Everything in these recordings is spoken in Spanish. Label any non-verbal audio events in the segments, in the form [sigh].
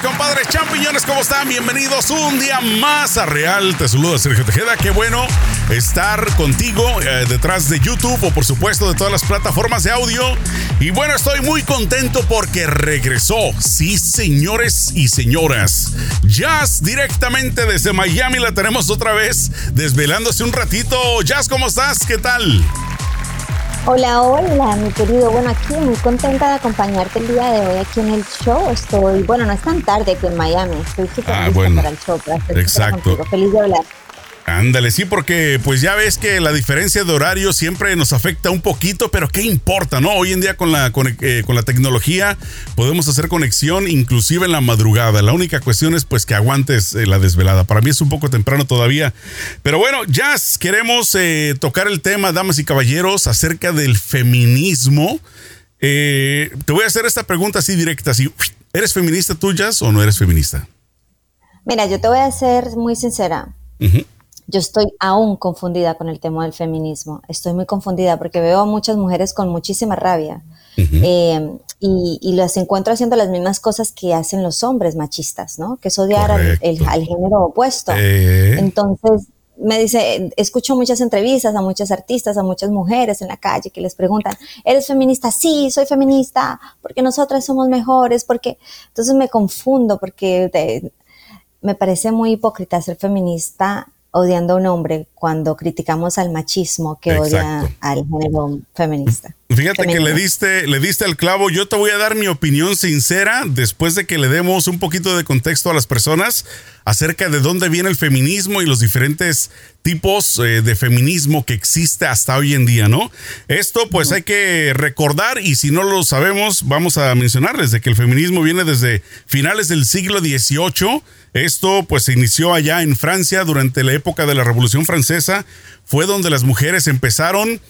compadres, champiñones, ¿cómo están? Bienvenidos un día más a Real. Te saluda Sergio Tejeda. Qué bueno estar contigo eh, detrás de YouTube o por supuesto de todas las plataformas de audio. Y bueno, estoy muy contento porque regresó. Sí, señores y señoras. Jazz directamente desde Miami la tenemos otra vez desvelándose un ratito. Jazz, ¿cómo estás? ¿Qué tal? Hola, hola, mi querido. Bueno, aquí muy contenta de acompañarte el día de hoy aquí en el show. Estoy, bueno, no es tan tarde que en Miami. Estoy súper ah, para el show. Exacto. Feliz de hablar. Ándale, sí, porque pues ya ves que la diferencia de horario siempre nos afecta un poquito, pero ¿qué importa, no? Hoy en día con la, con, eh, la tecnología podemos hacer conexión inclusive en la madrugada. La única cuestión es pues que aguantes eh, la desvelada. Para mí es un poco temprano todavía. Pero bueno, ya queremos eh, tocar el tema, damas y caballeros, acerca del feminismo. te voy a hacer esta pregunta así directa, así, ¿eres feminista tú, Jazz, o no eres feminista? Mira, yo te voy a ser muy sincera yo estoy aún confundida con el tema del feminismo. Estoy muy confundida porque veo a muchas mujeres con muchísima rabia eh, y, las encuentro haciendo las mismas cosas que hacen los hombres machistas, ¿no? Que es odiar al, género opuesto. Eh. Entonces, me dice, escucho muchas entrevistas a muchas artistas, a muchas mujeres en la calle que les preguntan, ¿eres feminista? Sí, soy feminista, porque nosotras somos mejores, porque entonces me confundo, porque me parece muy hipócrita ser feminista odiando a un hombre cuando criticamos al machismo que odia al género feminista. Fíjate que le diste, le diste al clavo. Yo te voy a dar mi opinión sincera después de que le demos un poquito de contexto a las personas acerca de dónde viene el feminismo y los diferentes tipos eh, de feminismo que existe hasta hoy en día, ¿no? Esto pues hay que recordar y si no lo sabemos vamos a mencionarles de que el feminismo viene desde finales del siglo XVIII esto pues se inició allá en Francia durante la época de la Revolución Francesa. Fue donde las mujeres empezaron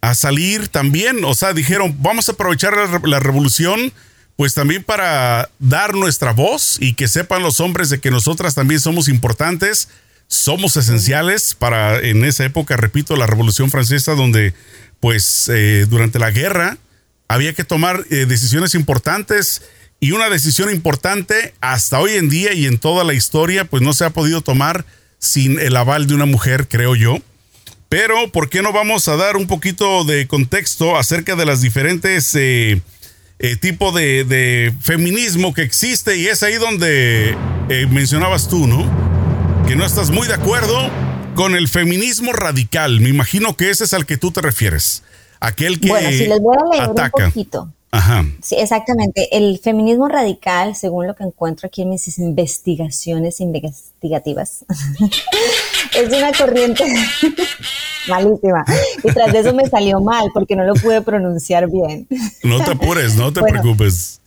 a salir también. O sea, dijeron, vamos a aprovechar la, revolución pues también para dar nuestra voz y que sepan los hombres de que nosotras también somos importantes, somos esenciales para en esa época, repito, la Revolución Francesa donde pues eh, durante la guerra había que tomar eh, decisiones importantes y una decisión importante hasta hoy en día y en toda la historia, pues no se ha podido tomar sin el aval de una mujer, creo yo. Pero, ¿por qué no vamos a dar un poquito de contexto acerca de las diferentes eh, eh, tipos de, feminismo que existe? Y es ahí donde eh, mencionabas tú, ¿no? Que no estás muy de acuerdo con el feminismo radical. Me imagino que ese es al que tú te refieres. Aquel que bueno, si les voy a leer un poquito. Ajá. Sí, exactamente. El feminismo radical, según lo que encuentro aquí en mis investigaciones investigativas, [laughs] es una corriente [laughs] malísima. Y tras de eso me salió mal porque no lo pude pronunciar bien. No te apures, no te [laughs] preocupes.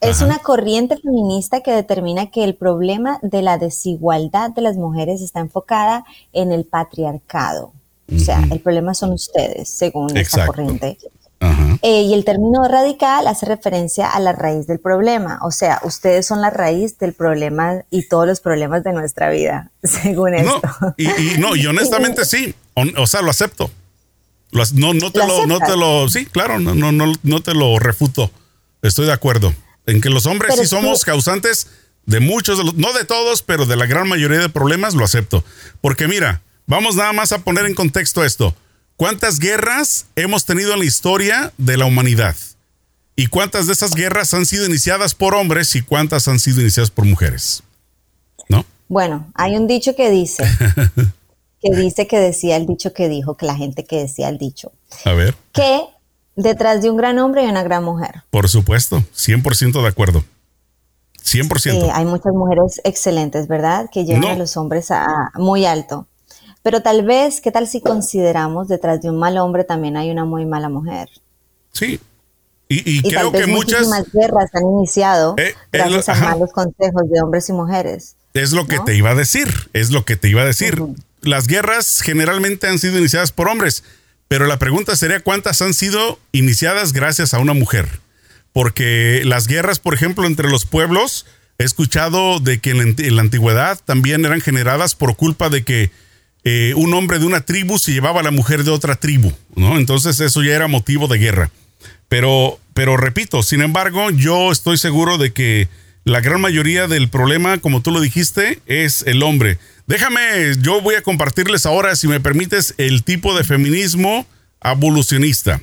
Es una corriente feminista que determina que el problema de la desigualdad de las mujeres está enfocada en el patriarcado. O sea, el problema son ustedes, según esta corriente. Eh, y el término radical hace referencia a la raíz del problema, o sea, ustedes son la raíz del problema y todos los problemas de nuestra vida, [laughs] según esto. Y, no, y [laughs] honestamente sí, o, sea, lo acepto. no, no te lo, no te lo, sí, claro, no, no, no, no te lo refuto. Estoy de acuerdo en que los hombres sí somos causantes de muchos, de los, no de todos, pero de la gran mayoría de problemas lo acepto. Porque mira, vamos nada más a poner en contexto esto. ¿Cuántas guerras hemos tenido en la historia de la humanidad? ¿Y cuántas de esas guerras han sido iniciadas por hombres y cuántas han sido iniciadas por mujeres? ¿No? Bueno, hay un dicho que dice, [laughs] que dice que decía el dicho que dijo, que la gente que decía el dicho. A ver. Que detrás de un gran hombre hay una gran mujer. Por supuesto, 100% de acuerdo. 100%. Eh, hay muchas mujeres excelentes, ¿verdad? Que llevan a los hombres a muy alto. Pero tal vez, ¿qué tal si consideramos detrás de un mal hombre también hay una muy mala mujer? Sí. Y, creo que muchas guerras han iniciado eh, gracias a malos consejos de hombres y mujeres. Es lo que te iba a decir, es lo que te iba a decir. Las guerras generalmente han sido iniciadas por hombres, pero la pregunta sería cuántas han sido iniciadas gracias a una mujer. Porque las guerras, por ejemplo, entre los pueblos, he escuchado de que en la antigüedad también eran generadas por culpa de que eh, un hombre de una tribu se llevaba a la mujer de otra tribu, ¿no? Entonces eso ya era motivo de guerra. Pero, pero repito, sin embargo, yo estoy seguro de que la gran mayoría del problema, como tú lo dijiste, es el hombre. Déjame, yo voy a compartirles ahora, si me permites, el tipo de feminismo evolucionista.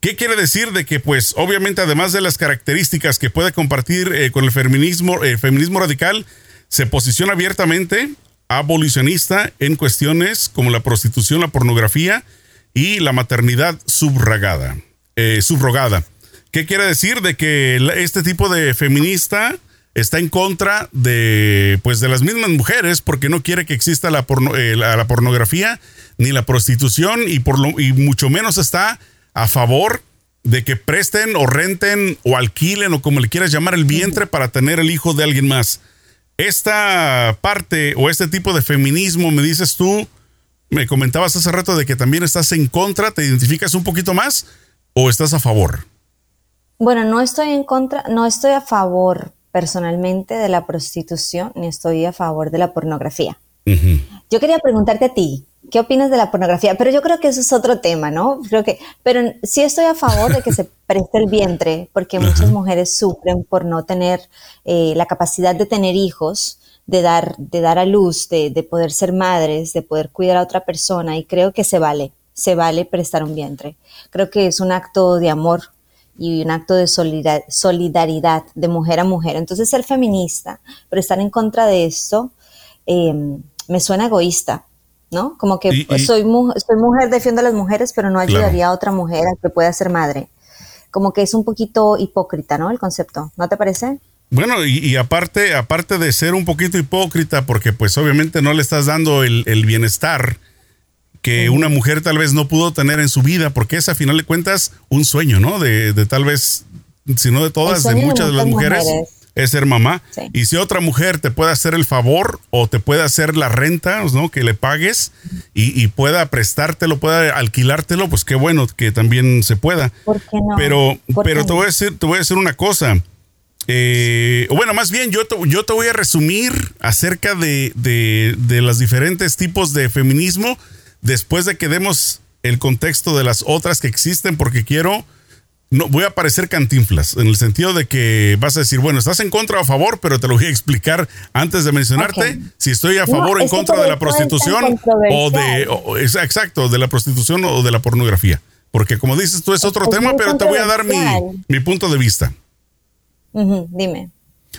¿Qué quiere decir de que, pues, obviamente, además de las características que puede compartir eh, con el feminismo, el feminismo radical, se posiciona abiertamente abolicionista en cuestiones como la prostitución, la pornografía y la maternidad subrogada. Eh, subrogada. ¿Qué quiere decir? De que este tipo de feminista está en contra de, pues, de las mismas mujeres porque no quiere que exista la, eh, la, pornografía ni la prostitución y, por lo, y mucho menos está a favor de que presten o renten o alquilen o como le quieras llamar el vientre para tener el hijo de alguien más. Esta parte o este tipo de feminismo, me dices tú, me comentabas hace rato de que también estás en contra, ¿te identificas un poquito más o estás a favor? Bueno, no estoy en contra, no estoy a favor, personalmente de la prostitución ni estoy a favor de la pornografía. Yo quería preguntarte a ti, ¿qué opinas de la pornografía? Pero yo creo que eso es otro tema, ¿no? Creo que, pero sí estoy a favor de que se [laughs] preste el vientre, porque muchas mujeres sufren por no tener eh, la capacidad de tener hijos, de dar, de dar a luz, de, de poder ser madres, de poder cuidar a otra persona, y creo que se vale, se vale prestar un vientre. Creo que es un acto de amor y un acto de solidaridad de mujer a mujer. Entonces ser feminista, pero estar en contra de esto, em, me suena egoísta, ¿no? Como que soy, soy mujer, defiendo a las mujeres, pero no ayudaría a otra mujer a que pueda ser madre. Como que es un poquito hipócrita, ¿no? El concepto, ¿no te parece? Bueno, y, aparte, aparte de ser un poquito hipócrita, porque pues obviamente no le estás dando el, el bienestar que una mujer tal vez no pudo tener en su vida, porque es a final de cuentas un sueño, ¿no? De, de tal vez, si no de todas, de muchas de, las mujeres, es ser mamá. Y si otra mujer te puede hacer el favor o te puede hacer la renta, ¿no? Que le pagues y, pueda prestártelo, pueda alquilártelo, pues qué bueno que también se pueda. ¿Por qué no? Pero, pero te voy a decir, te voy a decir una cosa. Eh, bueno, más bien yo te, yo te voy a resumir acerca de, de, de los diferentes tipos de feminismo después de que demos el contexto de las otras que existen, porque quiero, no, voy a parecer cantinflas, en el sentido de que vas a decir, bueno, estás en contra o a favor, pero te lo voy a explicar antes de mencionarte si estoy a favor o en contra de la prostitución o de, exacto, de la prostitución o de la pornografía. Porque como dices tú es otro tema, pero te voy a dar mi, punto de vista. dime.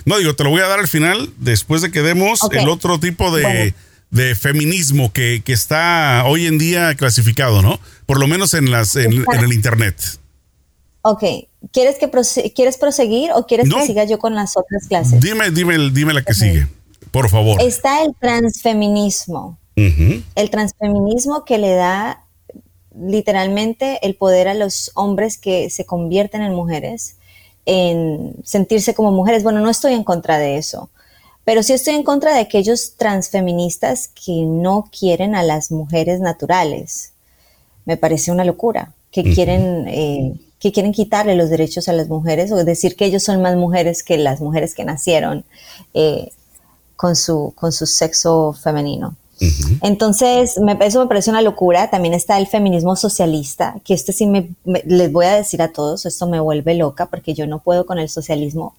No, digo, te lo voy a dar al final, después de que demos el otro tipo de de feminismo que, está hoy en día clasificado, ¿no? Por lo menos en, las, en, el Internet. Ok, ¿quieres, que ¿quieres proseguir o quieres que siga yo con las otras clases? Dime, dime, dime la que sigue, por favor. Está el transfeminismo. El transfeminismo que le da literalmente el poder a los hombres que se convierten en mujeres, en sentirse como mujeres. Bueno, no estoy en contra de eso. Pero sí estoy en contra de aquellos transfeministas que no quieren a las mujeres naturales. Me parece una locura, que quieren, eh, que quieren quitarle los derechos a las mujeres o decir que ellos son más mujeres que las mujeres que nacieron eh, con, su, con su sexo femenino. Entonces, me, eso me parece una locura. También está el feminismo socialista, que este sí me, les voy a decir a todos, esto me vuelve loca porque yo no puedo con el socialismo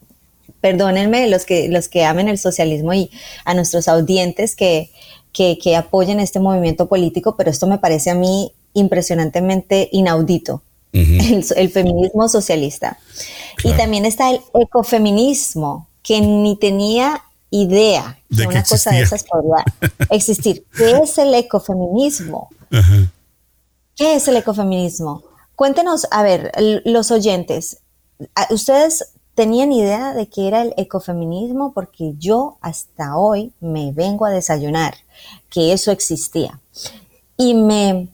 perdónenme los que, los que amen el socialismo y a nuestros audientes que, que, apoyen este movimiento político, pero esto me parece a mí impresionantemente inaudito. El, feminismo socialista. Y también está el ecofeminismo, que ni tenía idea de, una cosa de esas podría existir. [laughs] ¿Qué es el ecofeminismo? ¿Qué es el ecofeminismo? Cuéntenos, a ver, los oyentes, ustedes tenían idea de que era el ecofeminismo porque yo hasta hoy me vengo a desayunar que eso existía. Y me,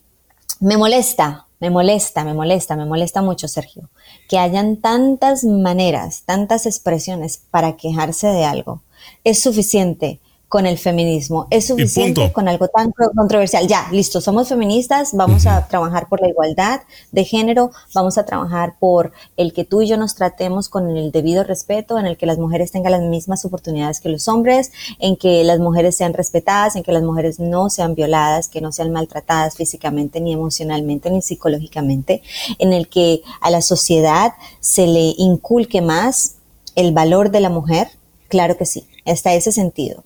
me molesta, me molesta, me molesta, me molesta mucho, Sergio, que hayan tantas maneras, tantas expresiones para quejarse de algo. Es suficiente con el feminismo. Es suficiente con algo tan controversial. Ya, listo, somos feministas, vamos a trabajar por la igualdad de género, vamos a trabajar por el que tú y yo nos tratemos con el debido respeto, en el que las mujeres tengan las mismas oportunidades que los hombres, en que las mujeres sean respetadas, en que las mujeres no sean violadas, que no sean maltratadas físicamente, ni emocionalmente, ni psicológicamente, en el que a la sociedad se le inculque más el valor de la mujer, claro que sí, está ese sentido.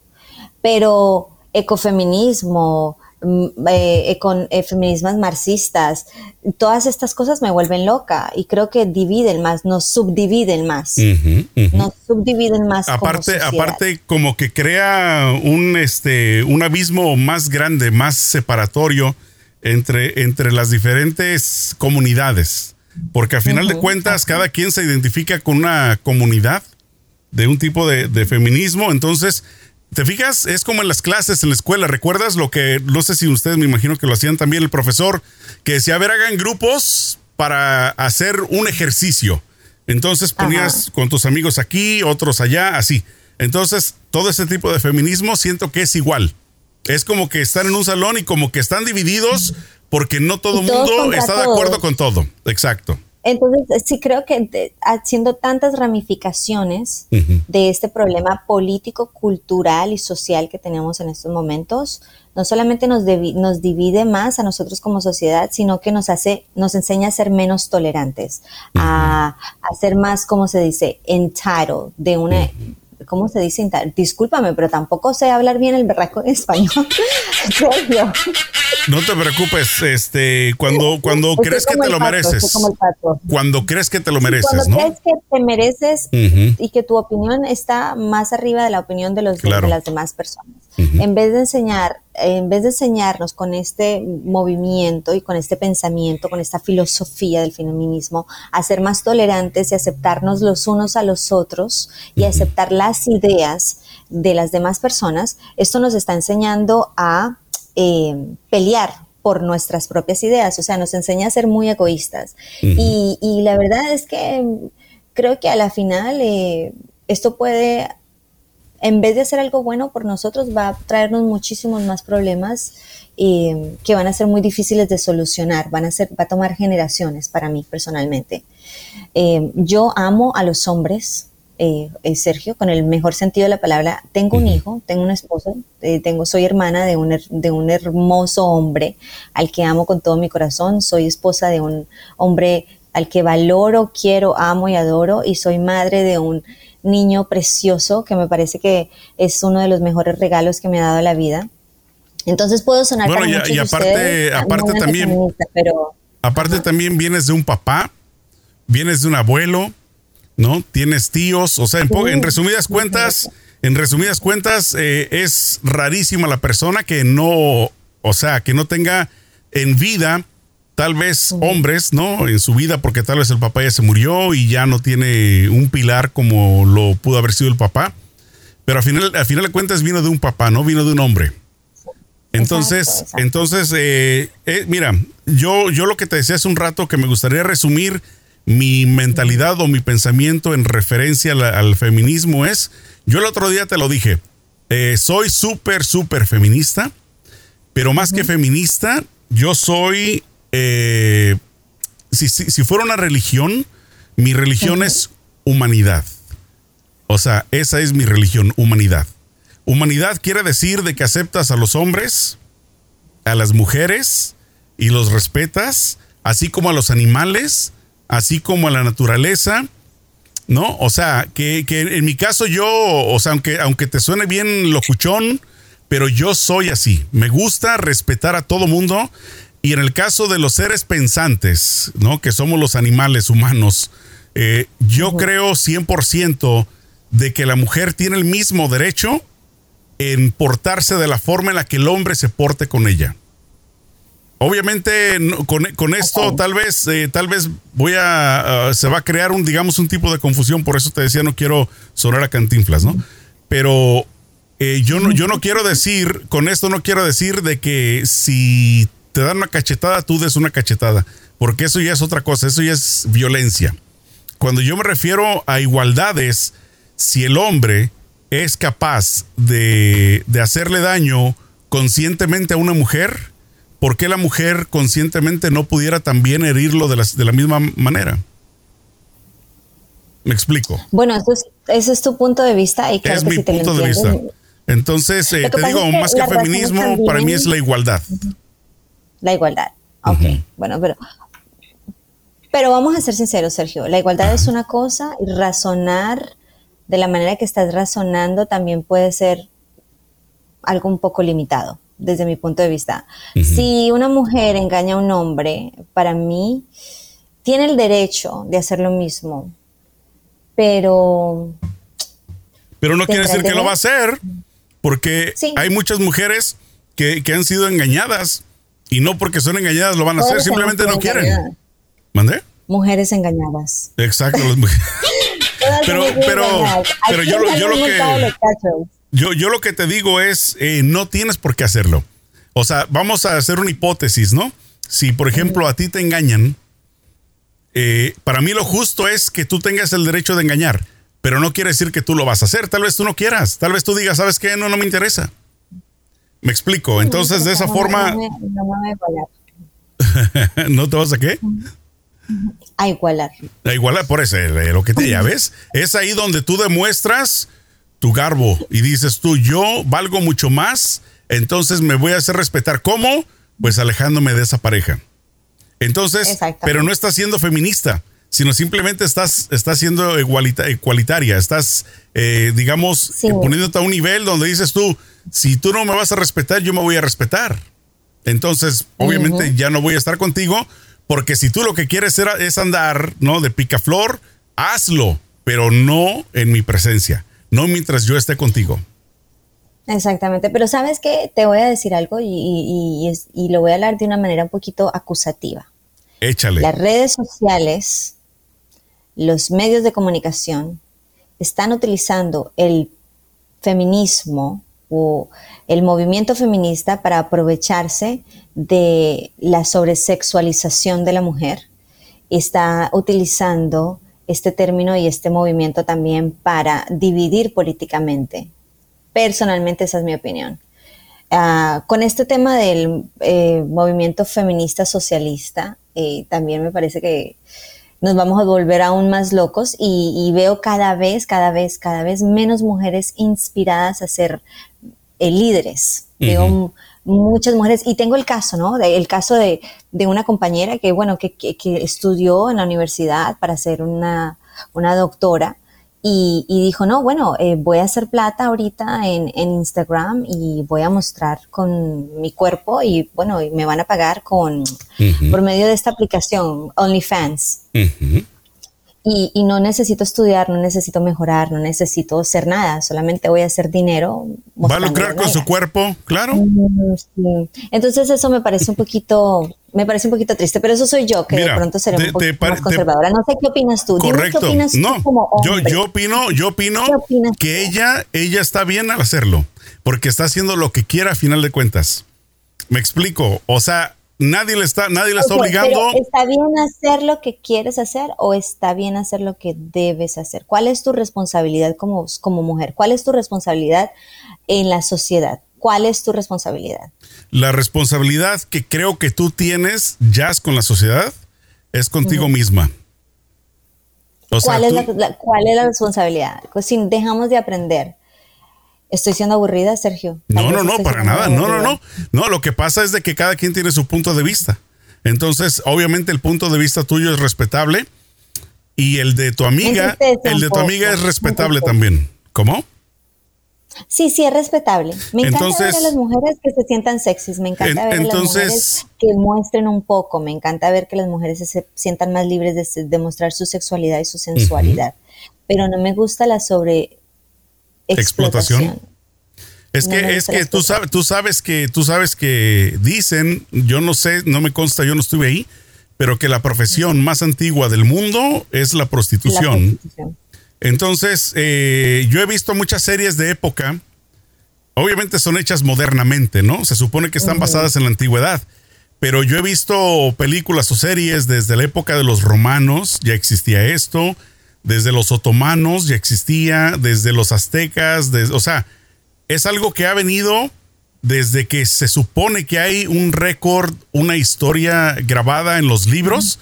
Pero ecofeminismo, mm, eh, con eh, feminismos marxistas, todas estas cosas me vuelven loca y creo que dividen más, nos subdividen más, nos subdividen más. Aparte, aparte como que crea un este un abismo más grande, más separatorio entre, entre las diferentes comunidades, porque a final de cuentas cada quien se identifica con una comunidad de un tipo de, de feminismo, entonces ¿Te fijas? Es como en las clases en la escuela. ¿Recuerdas lo que, no sé si ustedes me imagino que lo hacían también el profesor, que decía, a ver, hagan grupos para hacer un ejercicio. Entonces ponías con tus amigos aquí, otros allá, así. Entonces, todo ese tipo de feminismo siento que es igual. Es como que están en un salón y como que están divididos porque no todo el mundo está de acuerdo con todo. Exacto. Entonces, sí creo que haciendo tantas ramificaciones de este problema político, cultural y social que tenemos en estos momentos, no solamente nos, nos divide más a nosotros como sociedad, sino que nos hace, nos enseña a ser menos tolerantes, a, a, ser más, como se dice, entitled, de una, ¿cómo se dice? Discúlpame, pero tampoco sé hablar bien el berraco en español. [laughs] no te preocupes, este, cuando, cuando crees que te lo mereces. Cuando crees que te lo mereces, cuando crees que te mereces y que tu opinión está más arriba de la opinión de, los, de las demás personas. En vez de enseñar en vez de enseñarnos con este movimiento y con este pensamiento, con esta filosofía del feminismo, a ser más tolerantes y aceptarnos los unos a los otros y aceptar las ideas de las demás personas, esto nos está enseñando a eh, pelear por nuestras propias ideas, o sea, nos enseña a ser muy egoístas. y, la verdad es que creo que a la final eh, esto puede en vez de hacer algo bueno por nosotros, va a traernos muchísimos más problemas eh, que van a ser muy difíciles de solucionar, van a ser, va a tomar generaciones para mí personalmente. Eh, yo amo a los hombres, eh, Sergio, con el mejor sentido de la palabra. Tengo un hijo, tengo un esposo, tengo, soy hermana de un, de un hermoso hombre al que amo con todo mi corazón, soy esposa de un hombre al que valoro, quiero, amo y adoro, y soy madre de un niño precioso que me parece que es uno de los mejores regalos que me ha dado la vida. Entonces puedo sonar bueno, y, y, aparte, aparte también, pero, aparte también vienes de un papá, vienes de un abuelo, ¿no? Tienes tíos, o sea, en, resumidas cuentas, en resumidas cuentas, eh, es rarísima la persona que no, o sea, que no tenga en vida tal vez hombres, ¿no? En su vida, porque tal vez el papá ya se murió y ya no tiene un pilar como lo pudo haber sido el papá. Pero al final, al final de cuentas vino de un papá, ¿no? Vino de un hombre. Entonces, entonces, eh, eh, mira, yo, yo lo que te decía hace un rato que me gustaría resumir mi mentalidad o mi pensamiento en referencia al, feminismo es, yo el otro día te lo dije, eh, soy súper, súper feminista, pero más que feminista, yo soy eh, si, si, fuera una religión, mi religión es humanidad. O sea, esa es mi religión, humanidad. Humanidad quiere decir de que aceptas a los hombres, a las mujeres y los respetas, así como a los animales, así como a la naturaleza, ¿no? O sea, que, que en mi caso yo, o sea, aunque, aunque te suene bien locuchón, pero yo soy así. Me gusta respetar a todo mundo y en el caso de los seres pensantes, ¿no? Que somos los animales humanos, eh, yo creo 100% de que la mujer tiene el mismo derecho en portarse de la forma en la que el hombre se porte con ella. Obviamente con, esto tal vez eh, tal vez voy a se va a crear un digamos un tipo de confusión por eso te decía no quiero sonar a cantinflas no pero eh, yo no yo no quiero decir con esto no quiero decir de que si te dan una cachetada, tú des una cachetada, porque eso ya es otra cosa, eso ya es violencia. Cuando yo me refiero a igualdades, si el hombre es capaz de, hacerle daño conscientemente a una mujer, ¿por qué la mujer conscientemente no pudiera también herirlo de la, de la misma manera? Me explico. Bueno, ese es tu punto de vista y es mi punto de vista. Entonces, eh, te digo, más que feminismo, para mí es la igualdad la igualdad. Ok, bueno, pero, pero vamos a ser sinceros, Sergio. La igualdad es una cosa y razonar de la manera que estás razonando también puede ser algo un poco limitado desde mi punto de vista. Si una mujer engaña a un hombre, para mí tiene el derecho de hacer lo mismo, pero... Pero no quiere decir que lo va a hacer, porque hay muchas mujeres que, han sido engañadas y no porque son engañadas lo van a hacer, simplemente no quieren. ¿Mandé? Mujeres engañadas. Exacto, [laughs] las mujeres. pero, pero, pero yo, yo, lo que yo, yo lo que te digo es, eh, no tienes por qué hacerlo. O sea, vamos a hacer una hipótesis, ¿no? Si, por ejemplo, a ti te engañan, eh, para mí lo justo es que tú tengas el derecho de engañar, pero no quiere decir que tú lo vas a hacer. Tal vez tú no quieras, tal vez tú digas, ¿sabes qué? No, no me interesa. Me explico. Entonces, de esa forma... [laughs] ¿No te vas a qué? A igualar. A igualar, por eso, eh, lo que te ya ves. Es ahí donde tú demuestras tu garbo y dices tú, yo valgo mucho más, entonces me voy a hacer respetar. ¿Cómo? Pues alejándome de esa pareja. Entonces, pero no estás siendo feminista, sino simplemente estás, estás siendo igualitaria, estás, eh, digamos, poniéndote a un nivel donde dices tú, si tú no me vas a respetar, yo me voy a respetar. Entonces, obviamente ya no voy a estar contigo, porque si tú lo que quieres es andar, ¿no? De picaflor, hazlo, pero no en mi presencia no mientras yo esté contigo. Exactamente, pero sabes que te voy a decir algo y, lo voy a hablar de una manera un poquito acusativa. Échale. Las redes sociales, los medios de comunicación están utilizando el feminismo o el movimiento feminista para aprovecharse de la sobresexualización de la mujer. Está utilizando este término y este movimiento también para dividir políticamente. Personalmente esa es mi opinión. Ah, con este tema del eh, movimiento feminista socialista, eh, también me parece que nos vamos a volver aún más locos y, veo cada vez, cada vez, cada vez menos mujeres inspiradas a ser eh, líderes. Veo muchas mujeres, y tengo el caso, ¿no? el caso de, una compañera que, bueno, que, estudió en la universidad para ser una, doctora y, dijo, no, bueno, eh, voy a hacer plata ahorita en, Instagram y voy a mostrar con mi cuerpo y, bueno, me van a pagar con, por medio de esta aplicación, OnlyFans y, no necesito estudiar, no necesito mejorar, no necesito hacer nada, solamente voy a hacer dinero. Va a lucrar con su cuerpo, claro. Entonces eso me parece un poquito, me parece un poquito triste, pero eso soy yo, que de pronto seré un poquito más conservadora. No sé qué opinas tú. Correcto. qué opinas no, Yo, yo opino, yo opino que ella, ella está bien al hacerlo, porque está haciendo lo que quiera a final de cuentas. Me explico. O sea, Nadie le está, nadie le está obligando. ¿Está bien hacer lo que quieres hacer o está bien hacer lo que debes hacer? ¿Cuál es tu responsabilidad como, como mujer? ¿Cuál es tu responsabilidad en la sociedad? ¿Cuál es tu responsabilidad? La responsabilidad que creo que tú tienes, ya con la sociedad, es contigo misma. ¿Cuál, es la, ¿Cuál es la responsabilidad? Pues si dejamos de aprender, Estoy siendo aburrida, Sergio. No, no, no, para nada. No, no, no. No, lo que pasa es de que cada quien tiene su punto de vista. Entonces, obviamente el punto de vista tuyo es respetable y el de tu amiga, el de tu amiga es respetable también. ¿Cómo? Sí, sí, es respetable. Me encanta ver a las mujeres que se sientan sexys, me encanta ver a las mujeres que muestren un poco, me encanta ver que las mujeres se sientan más libres de, demostrar su sexualidad y su sensualidad, pero no me gusta la sobre explotación. Es que, es que tú sabes, tú sabes que, tú sabes que dicen, yo no sé, no me consta, yo no estuve ahí, pero que la profesión más antigua del mundo es la prostitución. Entonces, eh, yo he visto muchas series de época, obviamente son hechas modernamente, ¿no? Se supone que están basadas en la antigüedad, pero yo he visto películas o series desde la época de los romanos, ya existía esto, desde los otomanos ya existía, desde los aztecas, o sea, es algo que ha venido desde que se supone que hay un récord, una historia grabada en los libros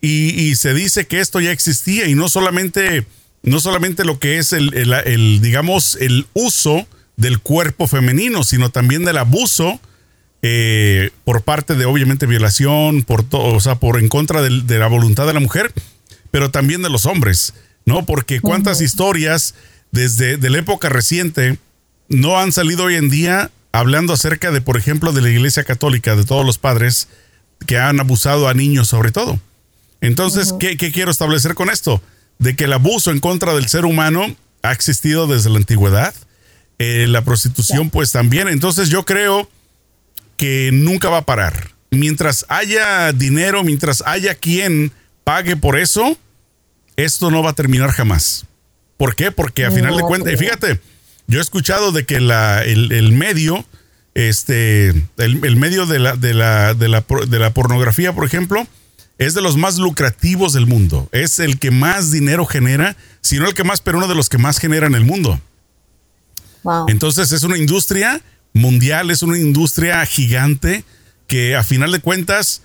y, se dice que esto ya existía y no solamente, no solamente lo que es el, digamos, el uso del cuerpo femenino, sino también del abuso eh, por parte de obviamente violación, por todo, o sea, por en contra de la voluntad de la mujer pero también de los hombres, ¿no? Porque cuántas historias desde de la época reciente, no han salido hoy en día hablando acerca de, por ejemplo, de la Iglesia Católica, de todos los padres que han abusado a niños sobre todo. Entonces, ¿qué, quiero establecer con esto? De que el abuso en contra del ser humano ha existido desde la antigüedad, eh, la prostitución pues también. Entonces yo creo que nunca va a parar. Mientras haya dinero, mientras haya quien pague por eso, esto no va a terminar jamás. ¿Por qué? Porque a final de cuentas, fíjate, yo he escuchado de que el, medio, este, el, medio de la, de, la, de, la, de la pornografía, por ejemplo, es de los más lucrativos del mundo. Es el que más dinero genera, si no el que más, pero uno de los que más genera en el mundo. Entonces es una industria mundial, es una industria gigante que a final de cuentas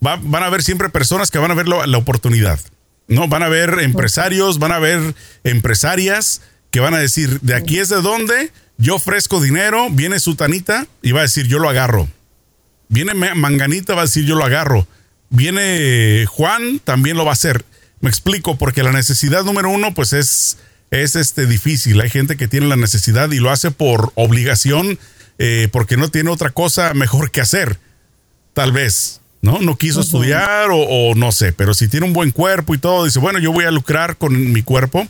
van a haber siempre personas que van a ver la oportunidad. No, van a ver empresarios, van a ver empresarias que van a decir, de aquí es de donde yo ofrezco dinero, viene Sutanita y va a decir, yo lo agarro. Viene Manganita, va a decir, yo lo agarro. Viene Juan, también lo va a hacer. Me explico, porque la necesidad número uno, pues es, es este, difícil. Hay gente que tiene la necesidad y lo hace por obligación, eh, porque no tiene otra cosa mejor que hacer. Tal vez. ¿no? No quiso estudiar o, no sé, pero si tiene un buen cuerpo y todo, dice, bueno, yo voy a lucrar con mi cuerpo.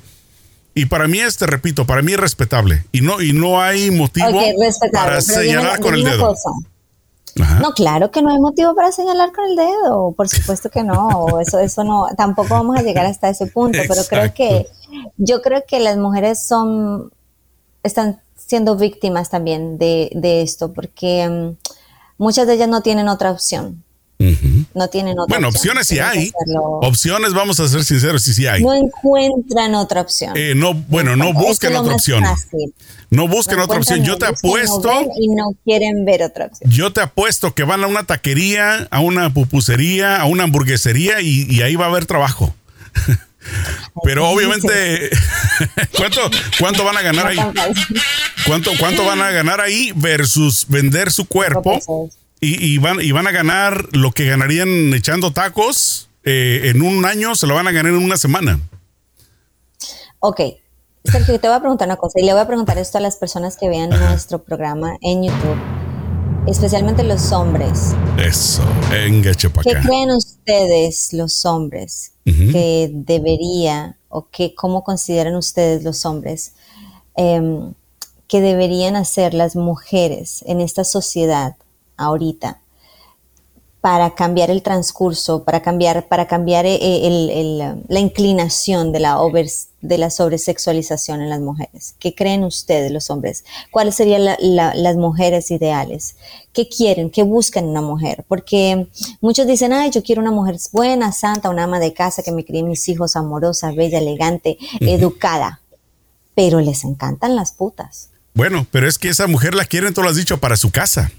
Y para mí, este, repito, para mí es respetable. Y no, y no hay motivo para señalar con el dedo. No, claro que no hay motivo para señalar con el dedo, por supuesto que no, eso, eso no, tampoco vamos a llegar hasta ese punto, pero creo que, yo creo que las mujeres son, están siendo víctimas también de, de esto, porque mm, muchas de ellas no tienen otra opción. No tienen otra Bueno, opciones sí hay. Opciones, vamos a ser sinceros, sí, sí hay. No encuentran otra opción. Eh, no, bueno, no busquen otra opción. No busquen otra opción. Yo te apuesto. y no quieren ver otra opción. Yo te apuesto que van a una taquería, a una pupusería, a una hamburguesería y, ahí va a haber trabajo. [laughs] Pero obviamente, [laughs] ¿cuánto, ¿cuánto van a ganar ahí? ¿Cuánto, ¿Cuánto van a ganar ahí versus vender su cuerpo? Y, van, y van a ganar lo que ganarían echando tacos eh, en un año, se lo van a ganar en una semana. Ok. Sergio, te voy a preguntar una cosa y le voy a preguntar esto a las personas que vean nuestro programa en YouTube, especialmente los hombres. Eso, engache para ¿Qué creen ustedes, los hombres, que debería o que cómo consideran ustedes los hombres em, que deberían hacer las mujeres en esta sociedad ahorita para cambiar el transcurso, para cambiar, para cambiar eh, el, la inclinación de la, over, de la sobresexualización en las mujeres. ¿Qué creen ustedes, los hombres? ¿Cuáles serían las mujeres ideales? ¿Qué quieren? ¿Qué buscan una mujer? Porque muchos dicen, ay, yo quiero una mujer buena, santa, una ama de casa que me críe mis hijos, amorosa, bella, elegante, educada. Pero les encantan las putas. Bueno, pero es que esa mujer la quieren, tú lo has dicho, para su casa.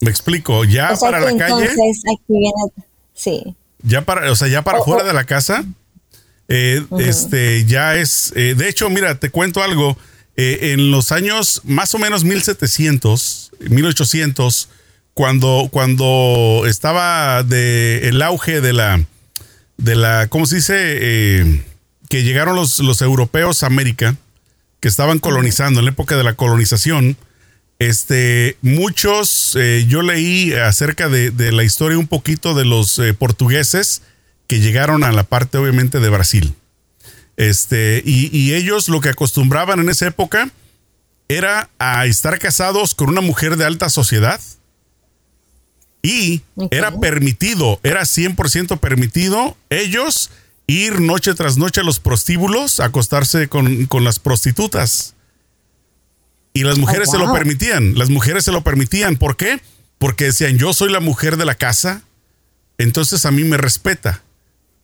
Me explico, ya para la calle. Aquí viene, sí. Ya para, o sea, ya para fuera de la casa, eh, este, ya es, eh, de hecho, mira, te cuento algo. Eh, en los años más o menos 1700, 1800, cuando, cuando estaba de, el auge de la, de la, ¿cómo se dice? que llegaron los, los europeos a América, que estaban colonizando, en la época de la colonización, este, muchos, eh, yo leí acerca de, la historia un poquito de los eh, portugueses que llegaron a la parte obviamente de Brasil. Este, y, ellos lo que acostumbraban en esa época era a estar casados con una mujer de alta sociedad. Y era permitido, era 100% permitido ellos ir noche tras noche a los prostíbulos a acostarse con, con las prostitutas. Y las mujeres se lo oh, permitían, las mujeres se lo permitían. ¿Por qué? Porque decían, yo soy la mujer de la casa, entonces a mí me respeta.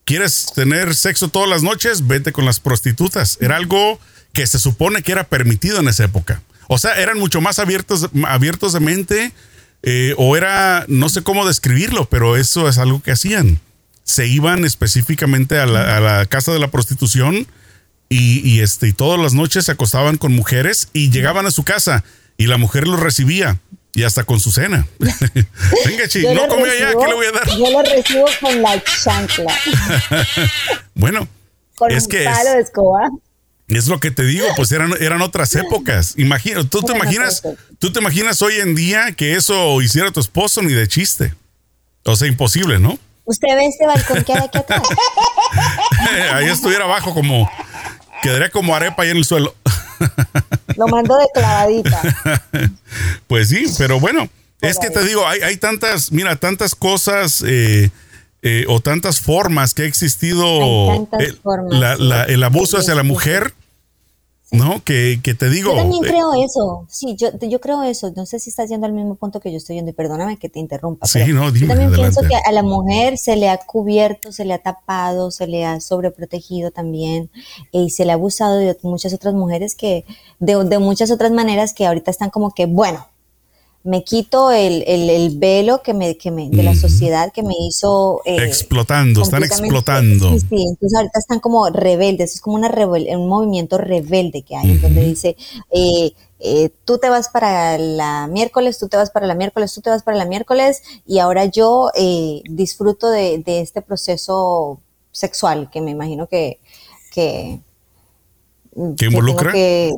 ¿Quieres tener sexo todas las noches? Vete con las prostitutas. Era algo que se supone que era permitido en esa época. O sea, eran mucho más abiertos, abiertos de mente, eh, o era, no sé cómo describirlo, pero eso es algo que hacían. Se iban específicamente a la, a la casa de la prostitución y, este, y todas las noches se acostaban con mujeres y llegaban a su casa y la mujer los recibía y hasta con su cena. [laughs] Venga, chi, no come allá, ¿qué le voy a dar? Yo lo recibo con la chancla. [laughs] bueno, con es un que palo de escoba. Es lo que te digo, pues eran, eran otras [laughs] épocas. Imagino, ¿tú te imaginas, tú te imaginas hoy en día que eso hiciera tu esposo ni de chiste? O sea, imposible, ¿no? ¿Usted ve este balcón que hay aquí atrás? ahí estuviera abajo como, quedaría como arepa ahí en el suelo. [laughs] Lo mando de clavadita. [laughs] pues sí, pero bueno, es que te digo, hay, hay tantas, mira, tantas cosas eh, eh, o tantas formas que ha existido el, el abuso hacia la mujer ¿no? Que, te digo. Yo también eh, creo eso, sí, yo, yo creo eso. No sé si estás yendo al mismo punto que yo estoy yendo y perdóname que te interrumpa. Sí, no, dime, Yo también pienso que a la mujer se le ha cubierto, se le ha tapado, se le ha sobreprotegido también y se le ha abusado de muchas otras mujeres que, de, de muchas otras maneras que ahorita están como que, bueno, me quito el, el, velo que me, que me, de la sociedad que me hizo... Eh, explotando, están explotando. Sí, sí, entonces ahorita están como rebeldes, es como una un movimiento rebelde que hay, donde dice, eh, eh, tú te vas para la miércoles, tú te vas para la miércoles, tú te vas para la miércoles, y ahora yo disfruto de, de, este proceso sexual que me imagino que... ¿Que, ¿Que involucra? Que,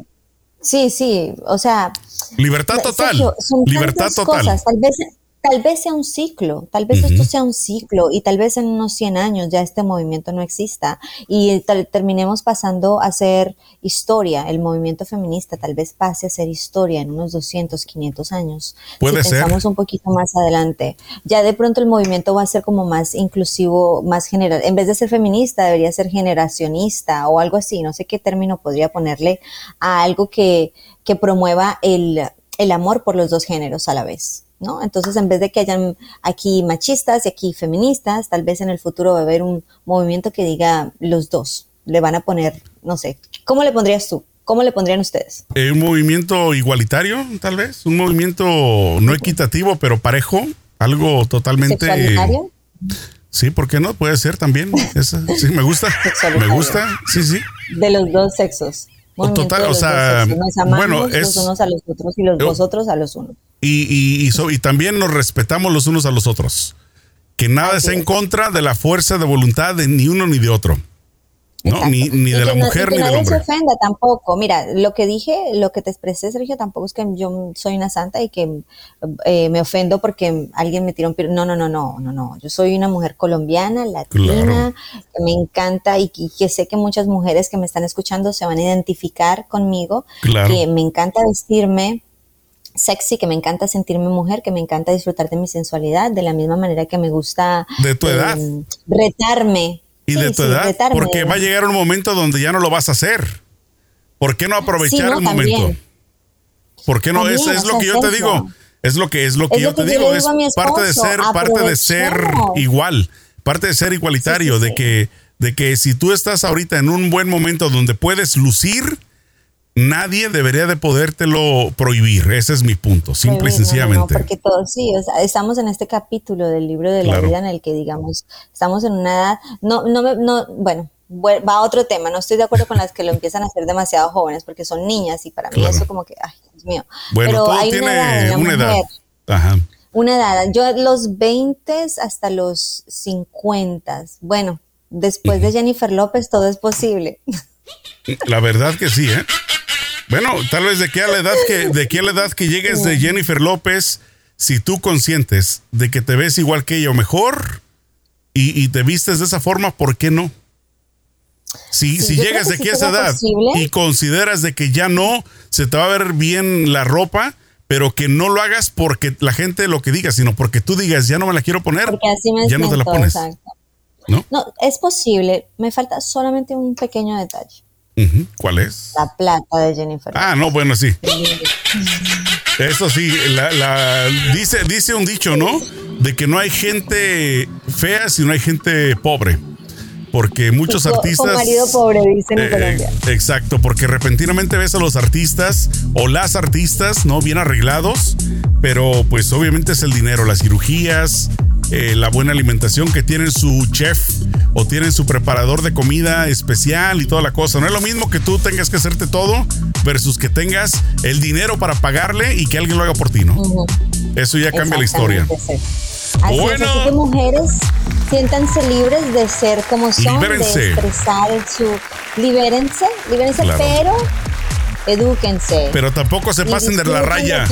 sí, sí, o sea Libertad total. libertad total. Cosas. Tal vez tal vez sea un ciclo, tal vez esto sea un ciclo y tal vez en unos 100 años ya este movimiento no exista y terminemos pasando a ser historia, el movimiento feminista tal vez pase a ser historia en unos 200, 500 años. Puede si Pensamos un poquito más adelante. Ya de pronto el movimiento va a ser como más inclusivo, más general. En vez de ser feminista, debería ser generacionista o algo así. No sé qué término podría ponerle a algo que, que promueva el, el amor por los dos géneros a la vez. ¿No? Entonces, en vez de que hayan aquí machistas y aquí feministas, tal vez en el futuro va a haber un movimiento que diga los dos. Le van a poner, no sé, ¿cómo le pondrías tú? ¿Cómo le pondrían ustedes? Eh, un movimiento igualitario, tal vez. Un movimiento no equitativo, pero parejo. Algo totalmente. Sí, ¿por qué no? Puede ser también. sí, me gusta. [laughs] Me gusta. Sí, sí. De los dos sexos. Total, o sea, bueno, es, los unos a los otros y los vosotros a los unos. Y, y, también nos respetamos los unos a los otros. Que nada es en contra de la fuerza de voluntad de ni uno ni de otro. ¿no? Ni, ni de la mujer ni del hombre. nadie se ofenda tampoco. Mira, lo que dije, lo que te expresé, Sergio, tampoco es que yo soy una santa y que eh, me ofendo porque alguien me tiró un No, no, no, no, no, no. Yo soy una mujer colombiana, latina, que me encanta y que, sé que muchas mujeres que me están escuchando se van a identificar conmigo. Que me encanta vestirme sexy, que me encanta sentirme mujer, que me encanta disfrutar de mi sensualidad, de la misma manera que me gusta de tu edad. Em, retarme. Y de tu edad, porque va a llegar un momento donde ya no lo vas a hacer. ¿Por qué no aprovechar el momento? ¿Por qué no? es, es lo que yo te digo. Es lo que es lo que yo te digo. Es parte de ser, parte de ser igual, parte de ser igualitario, de que, de que si tú estás ahorita en un buen momento donde puedes lucir, nadie debería de podértelo prohibir. Ese es mi punto, simple y sencillamente. porque todos, sí, estamos en este capítulo del libro de la vida en el que, digamos, estamos en una edad, no, no, no, bueno, va a otro tema, no estoy de acuerdo con las que lo empiezan a hacer demasiado jóvenes, porque son niñas y para mí eso como que, ay, Dios mío. Bueno, Pero todo tiene una edad. Ajá. Una edad, yo los 20 hasta los 50, bueno, después de Jennifer López todo es posible. La verdad que sí, ¿eh? Bueno, tal vez de aquí a la edad que, de aquí a la edad que llegues de Jennifer López, si tú consientes de que te ves igual que ella o mejor y, te vistes de esa forma, ¿por qué no? Si, si llegas de aquí a esa edad y consideras de que ya no se te va a ver bien la ropa, pero que no lo hagas porque la gente lo que diga, sino porque tú digas, ya no me la quiero poner, ya no te la pones. ¿No? no, es posible. Me falta solamente un pequeño detalle. ¿Cuál es? La plata de Jennifer. Ah, no, bueno, sí. [laughs] Eso sí, la, dice, dice un dicho, ¿no? De que no hay gente fea si no hay gente pobre. Porque muchos artistas. marido pobre, dicen en eh, Exacto, porque repentinamente ves a los artistas o las artistas, ¿no? Bien arreglados, pero pues obviamente es el dinero, las cirugías, eh, la buena alimentación, que tienen su chef o tienen su preparador de comida especial y toda la cosa. No es lo mismo que tú tengas que hacerte todo versus que tengas el dinero para pagarle y que alguien lo haga por ti, ¿no? Eso ya cambia la historia. Así es, así que mujeres siéntanse libres de ser como son, de expresar su... Libérense, libérense, pero edúquense. Pero tampoco se pasen de la raya.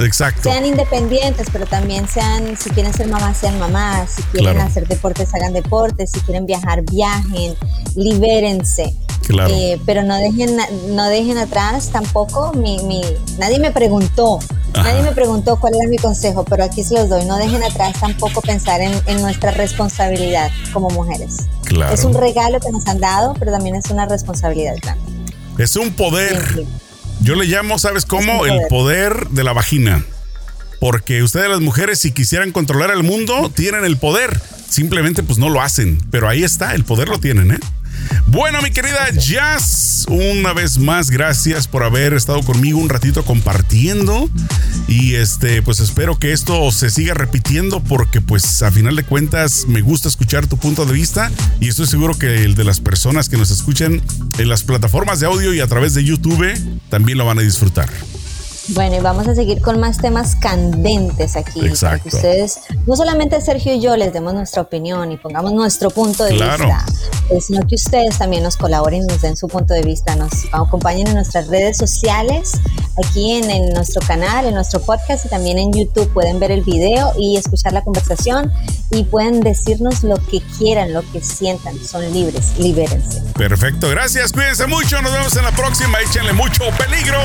Exacto. Sean independientes, pero también sean, si quieren ser mamás, sean mamás. Si quieren hacer deportes, hagan deportes. Si quieren viajar, viajen. Libérense. Claro. Eh, pero no dejen, no dejen atrás tampoco mi, mi nadie me preguntó, nadie me preguntó cuál era mi consejo, pero aquí se los doy. No dejen atrás tampoco pensar en, en nuestra responsabilidad como mujeres. Claro. Es un regalo que nos han dado, pero también es una responsabilidad grande. Es un poder. Yo le llamo, ¿sabes cómo? El poder de la vagina. Porque ustedes las mujeres, si quisieran controlar el mundo, tienen el poder. Simplemente pues no lo hacen. Pero ahí está, el poder lo tienen, ¿eh? Bueno, mi querida Jazz, una vez más, gracias por haber estado conmigo un ratito compartiendo. Y este, pues espero que esto se siga repitiendo porque, pues, a final de cuentas, me gusta escuchar tu punto de vista y estoy seguro que el de las personas que nos escuchan en las plataformas de audio y a través de YouTube también lo van a disfrutar. Bueno, y vamos a seguir con más temas candentes aquí. Para que ustedes, no solamente Sergio y yo les demos nuestra opinión y pongamos nuestro punto de vista, eh, sino que ustedes también nos colaboren y nos den su punto de vista, nos acompañen en nuestras redes sociales, aquí en, en nuestro canal, en nuestro podcast y también en YouTube. Pueden ver el video y escuchar la conversación y pueden decirnos lo que quieran, lo que sientan. Son libres, libérense. Perfecto, gracias, cuídense mucho, nos vemos en la próxima, échenle mucho peligro.